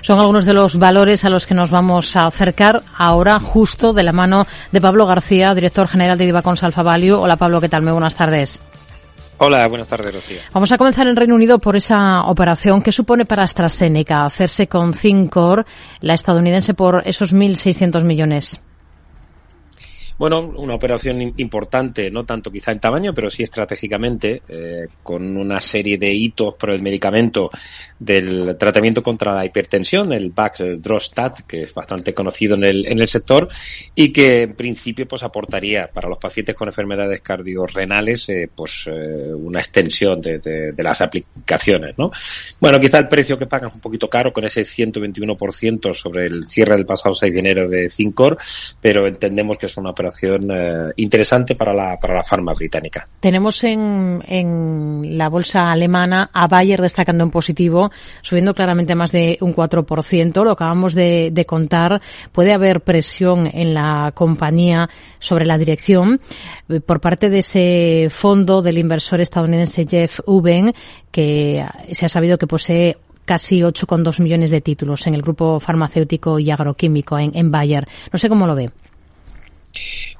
Son algunos de los valores a los que nos vamos a acercar ahora justo de la mano de Pablo García, director general de Divacons Alfa Value. Hola Pablo, ¿qué tal? Muy buenas tardes. Hola, buenas tardes, Rocío. Vamos a comenzar en Reino Unido por esa operación que supone para AstraZeneca hacerse con Cincor, la estadounidense, por esos 1.600 millones. Bueno, una operación importante, no tanto quizá en tamaño, pero sí estratégicamente, eh, con una serie de hitos por el medicamento del tratamiento contra la hipertensión, el Baxdrostat, que es bastante conocido en el, en el sector y que en principio pues aportaría para los pacientes con enfermedades cardiorrenales eh, pues eh, una extensión de, de, las aplicaciones, ¿no? Bueno, quizá el precio que pagan es un poquito caro con ese 121% sobre el cierre del pasado 6 de enero de Cincor, pero entendemos que es una operación eh, interesante para la, para la farma británica. Tenemos en, en la bolsa alemana a Bayer destacando en positivo, subiendo claramente más de un 4%. Lo acabamos de, contar. Puede haber presión en la compañía sobre la dirección eh, por parte de ese fondo del inversor estadounidense Jeff Uben, que se ha sabido que posee casi 8,2 millones de títulos en el grupo farmacéutico y agroquímico en, en Bayer. No sé cómo lo ve.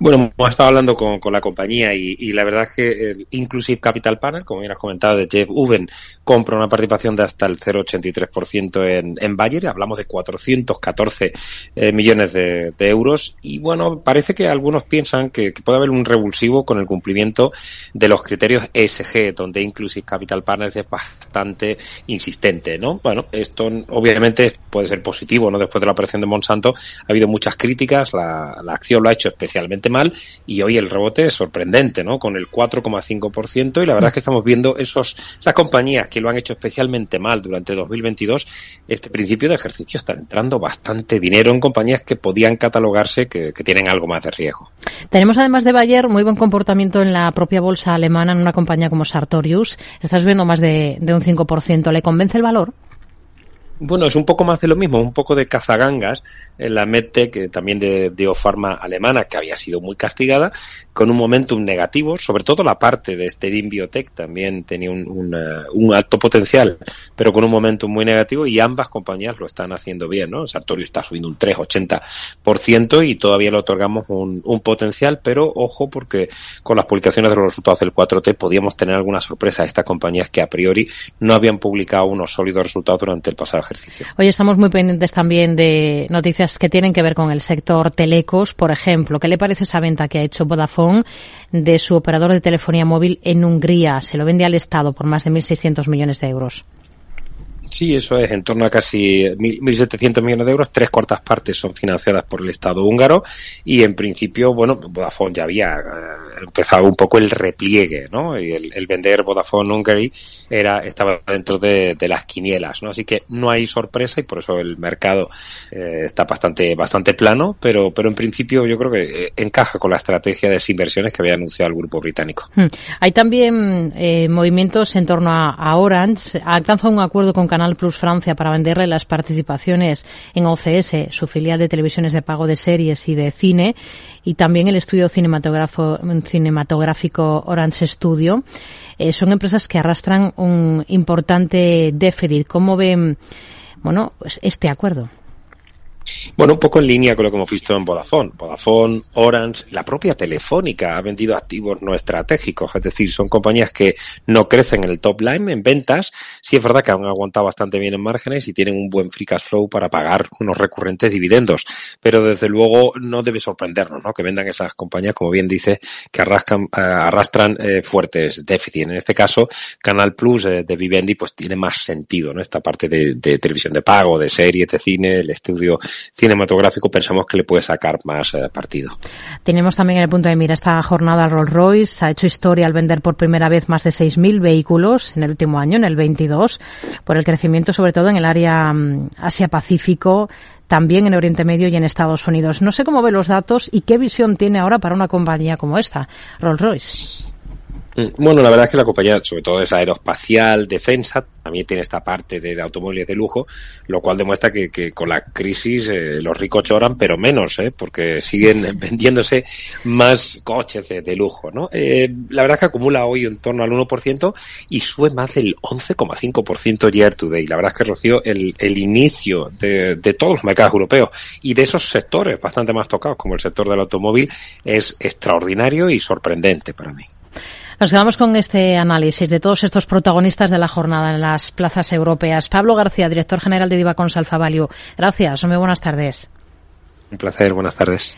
Bueno, hemos estado hablando con, con la compañía y, la verdad es que el Inclusive Capital Panel, como bien has comentado, de Jeff Uben, compra una participación de hasta el 0,83% en, en Bayer. Hablamos de 414 eh, millones de, euros. Y bueno, parece que algunos piensan que, puede haber un revulsivo con el cumplimiento de los criterios ESG, donde Inclusive Capital Partners es bastante insistente, ¿no? Bueno, esto obviamente puede ser positivo, ¿no? Después de la operación de Monsanto ha habido muchas críticas, la, la acción lo ha hecho especialmente mal y hoy el rebote es sorprendente, ¿no? Con el 4,5% y la verdad es que estamos viendo esos, esas compañías que lo han hecho especialmente mal durante 2022, este principio de ejercicio está entrando bastante dinero en compañías que podían catalogarse que, que tienen algo más de riesgo. Tenemos además de Bayer muy buen comportamiento en la propia bolsa alemana en una compañía como Sartorius. Estás viendo más de, de un 5%. ¿Le convence el valor? Bueno, es un poco más de lo mismo, un poco de cazagangas en la MedTech, también de, de Ofarma alemana, que había sido muy castigada, con un momentum negativo, sobre todo la parte de Stedin Biotech también tenía un, un, un, alto potencial, pero con un momentum muy negativo y ambas compañías lo están haciendo bien, ¿no? Sartorius está subiendo un 3,80% y todavía le otorgamos un, un, potencial, pero ojo porque con las publicaciones de los resultados del 4T podíamos tener alguna sorpresa a estas compañías que a priori no habían publicado unos sólidos resultados durante el pasado Hoy estamos muy pendientes también de noticias que tienen que ver con el sector telecos, por ejemplo. ¿Qué le parece esa venta que ha hecho Vodafone de su operador de telefonía móvil en Hungría? Se lo vende al Estado por más de 1.600 millones de euros. Sí, eso es, en torno a casi 1.700 millones de euros, tres cuartas partes son financiadas por el Estado húngaro y en principio, bueno, Vodafone ya había eh, empezado un poco el repliegue, ¿no? Y el, vender Vodafone Hungary era, estaba dentro de, las quinielas, ¿no? Así que no hay sorpresa y por eso el mercado eh, está bastante, bastante plano, pero, pero en principio yo creo que eh, encaja con la estrategia de desinversiones que había anunciado el grupo británico. Hmm. Hay también eh, movimientos en torno a, a Orange. Ha alcanzado un acuerdo con Canal Plus Francia para venderle las participaciones en OCS, su filial de televisiones de pago de series y de cine, y también el estudio cinematográfico Orange Studio. Eh, son empresas que arrastran un importante déficit. ¿Cómo ven, bueno, pues este acuerdo? Bueno, un poco en línea con lo que hemos visto en Vodafone. Vodafone, Orange, la propia Telefónica ha vendido activos no estratégicos, es decir, son compañías que no crecen en el top line en ventas. Sí es verdad que han aguantado bastante bien en márgenes y tienen un buen free cash flow para pagar unos recurrentes dividendos, pero desde luego no debe sorprendernos, ¿no? Que vendan esas compañías, como bien dice, que arrastran, uh, arrastran eh, fuertes déficits. En este caso, Canal Plus eh, de Vivendi, pues tiene más sentido, ¿no? Esta parte de televisión de pago, de series, de cine, el estudio cinematográfico pensamos que le puede sacar más eh, partido. Tenemos también en el punto de mira esta jornada Rolls Royce. Ha hecho historia al vender por primera vez más de 6.000 vehículos en el último año, en el 22, por el crecimiento sobre todo en el área um, Asia-Pacífico también en Oriente Medio y en Estados Unidos. No sé cómo ve los datos y qué visión tiene ahora para una compañía como esta, Rolls Royce. Mm, bueno, la verdad es que la compañía, sobre todo es aeroespacial, defensa, también tiene esta parte de, automóviles de lujo, lo cual demuestra que, con la crisis eh, los ricos lloran, pero menos, ¿eh? porque siguen vendiéndose más coches de, lujo. ¿no? Eh, la verdad es que acumula hoy en torno al 1% y sube más del 11,5% year to day. La verdad es que Rocío, el, el inicio de, de todos los mercados europeos y de esos sectores bastante más tocados, como el sector del automóvil, es extraordinario y sorprendente para mí. Nos quedamos con este análisis de todos estos protagonistas de la jornada en las plazas europeas. Pablo García, director general de Divacons Alfa Value. Gracias, muy buenas tardes. Un placer, buenas tardes.